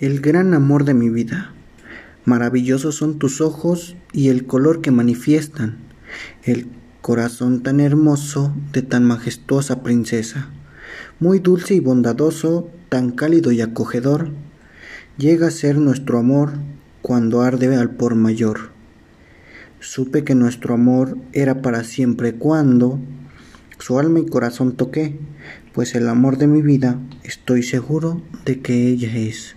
el gran amor de mi vida. Maravillosos son tus ojos y el color que manifiestan, el corazón tan hermoso de tan majestuosa princesa, muy dulce y bondadoso, tan cálido y acogedor, llega a ser nuestro amor cuando arde al por mayor. Supe que nuestro amor era para siempre cuando su alma y corazón toqué, pues el amor de mi vida estoy seguro de que ella es.